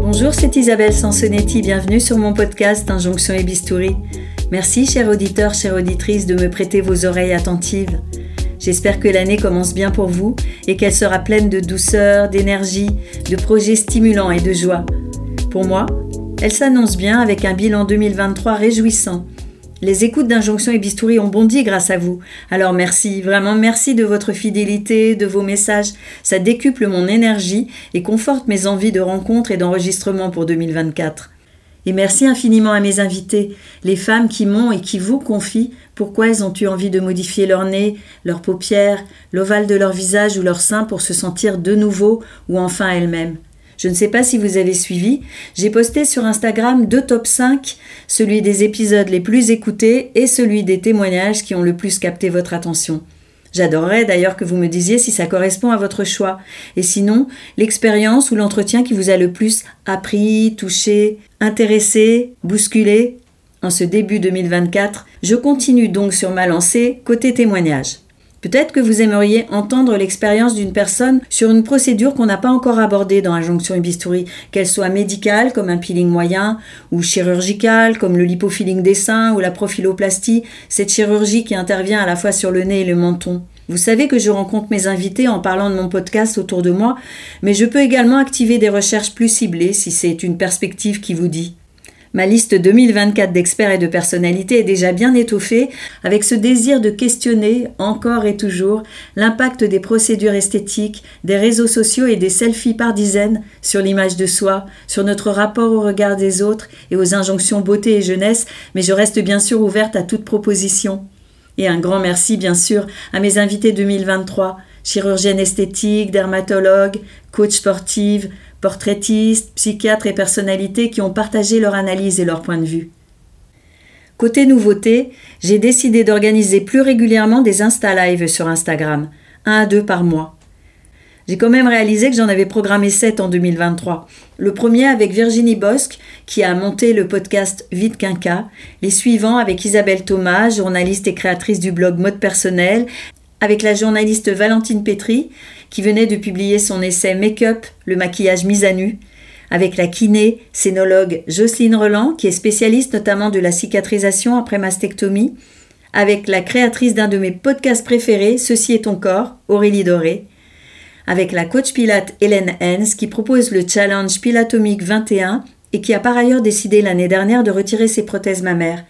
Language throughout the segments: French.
Bonjour, c'est Isabelle Sansonetti, bienvenue sur mon podcast Injonction et Bistouri. Merci, chers auditeurs, chères auditrices, de me prêter vos oreilles attentives. J'espère que l'année commence bien pour vous et qu'elle sera pleine de douceur, d'énergie, de projets stimulants et de joie. Pour moi, elle s'annonce bien avec un bilan 2023 réjouissant. Les écoutes d'Injonction et Bistouri ont bondi grâce à vous. Alors merci, vraiment merci de votre fidélité, de vos messages. Ça décuple mon énergie et conforte mes envies de rencontres et d'enregistrement pour 2024. Et merci infiniment à mes invités, les femmes qui m'ont et qui vous confient pourquoi elles ont eu envie de modifier leur nez, leurs paupières, l'ovale de leur visage ou leur sein pour se sentir de nouveau ou enfin elles-mêmes. Je ne sais pas si vous avez suivi, j'ai posté sur Instagram deux top 5, celui des épisodes les plus écoutés et celui des témoignages qui ont le plus capté votre attention. J'adorerais d'ailleurs que vous me disiez si ça correspond à votre choix, et sinon l'expérience ou l'entretien qui vous a le plus appris, touché, intéressé, bousculé. En ce début 2024, je continue donc sur ma lancée côté témoignage. Peut-être que vous aimeriez entendre l'expérience d'une personne sur une procédure qu'on n'a pas encore abordée dans Injonction et Bistouri, qu'elle soit médicale comme un peeling moyen ou chirurgicale comme le lipofilling des seins ou la profiloplastie, cette chirurgie qui intervient à la fois sur le nez et le menton. Vous savez que je rencontre mes invités en parlant de mon podcast autour de moi, mais je peux également activer des recherches plus ciblées si c'est une perspective qui vous dit. Ma liste 2024 d'experts et de personnalités est déjà bien étoffée avec ce désir de questionner encore et toujours l'impact des procédures esthétiques, des réseaux sociaux et des selfies par dizaines sur l'image de soi, sur notre rapport au regard des autres et aux injonctions beauté et jeunesse, mais je reste bien sûr ouverte à toute proposition. Et un grand merci bien sûr à mes invités 2023, chirurgienne esthétique, dermatologue, coach sportive, portraitistes, psychiatres et personnalités qui ont partagé leur analyse et leur point de vue. Côté nouveauté, j'ai décidé d'organiser plus régulièrement des Insta Live sur Instagram, un à deux par mois. J'ai quand même réalisé que j'en avais programmé sept en 2023. Le premier avec Virginie Bosque, qui a monté le podcast Vite Quinca. Les suivants avec Isabelle Thomas, journaliste et créatrice du blog Mode Personnel, avec la journaliste Valentine Petri, qui venait de publier son essai Make-up, le maquillage mis à nu, avec la kiné scénologue Jocelyne Roland, qui est spécialiste notamment de la cicatrisation après mastectomie, avec la créatrice d'un de mes podcasts préférés, Ceci est ton corps, Aurélie Doré, avec la coach pilate Hélène Hens, qui propose le challenge Pilatomique 21 et qui a par ailleurs décidé l'année dernière de retirer ses prothèses mammaires.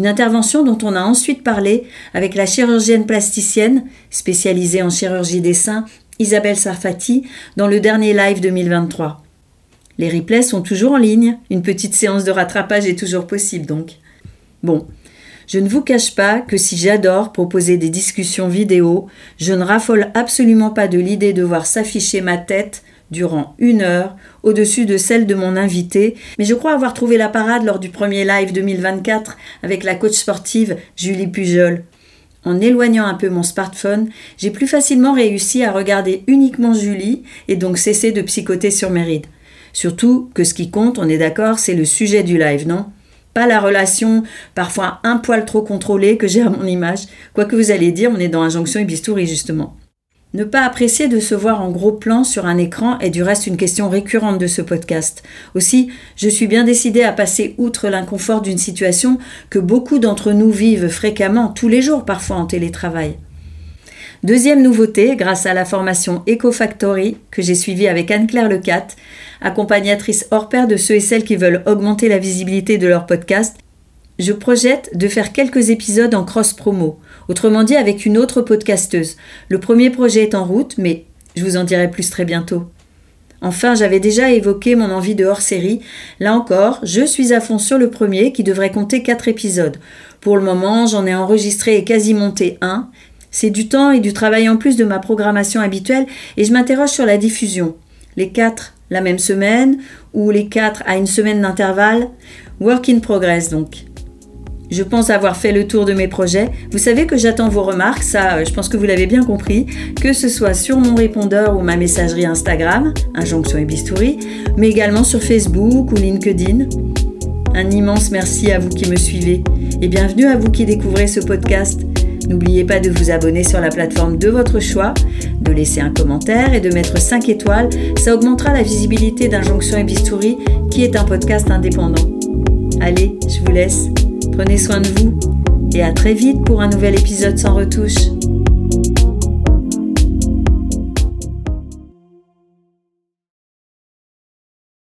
Une intervention dont on a ensuite parlé avec la chirurgienne plasticienne, spécialisée en chirurgie des seins, Isabelle Sarfati, dans le dernier live 2023. Les replays sont toujours en ligne, une petite séance de rattrapage est toujours possible donc. Bon, je ne vous cache pas que si j'adore proposer des discussions vidéo, je ne raffole absolument pas de l'idée de voir s'afficher ma tête durant une heure au-dessus de celle de mon invité, mais je crois avoir trouvé la parade lors du premier live 2024 avec la coach sportive Julie Pujol. En éloignant un peu mon smartphone, j'ai plus facilement réussi à regarder uniquement Julie et donc cesser de psychoter sur mes rides. Surtout que ce qui compte, on est d'accord, c'est le sujet du live, non? Pas la relation, parfois un poil trop contrôlée que j'ai à mon image. Quoi que vous allez dire, on est dans Injonction et Bistouri justement. Ne pas apprécier de se voir en gros plan sur un écran est du reste une question récurrente de ce podcast. Aussi, je suis bien décidée à passer outre l'inconfort d'une situation que beaucoup d'entre nous vivent fréquemment, tous les jours parfois en télétravail. Deuxième nouveauté, grâce à la formation EcoFactory que j'ai suivie avec Anne-Claire Lecat, accompagnatrice hors pair de ceux et celles qui veulent augmenter la visibilité de leur podcast, je projette de faire quelques épisodes en cross-promo, autrement dit avec une autre podcasteuse. Le premier projet est en route, mais je vous en dirai plus très bientôt. Enfin, j'avais déjà évoqué mon envie de hors-série. Là encore, je suis à fond sur le premier qui devrait compter 4 épisodes. Pour le moment, j'en ai enregistré et quasi monté un. C'est du temps et du travail en plus de ma programmation habituelle et je m'interroge sur la diffusion. Les 4 la même semaine ou les 4 à une semaine d'intervalle? Work in progress donc. Je pense avoir fait le tour de mes projets. Vous savez que j'attends vos remarques, ça euh, je pense que vous l'avez bien compris, que ce soit sur mon répondeur ou ma messagerie Instagram, Injonction et Bistouri, mais également sur Facebook ou LinkedIn. Un immense merci à vous qui me suivez et bienvenue à vous qui découvrez ce podcast. N'oubliez pas de vous abonner sur la plateforme de votre choix, de laisser un commentaire et de mettre 5 étoiles, ça augmentera la visibilité d'Injonction et Bistouri qui est un podcast indépendant. Allez, je vous laisse. Prenez soin de vous et à très vite pour un nouvel épisode sans retouche.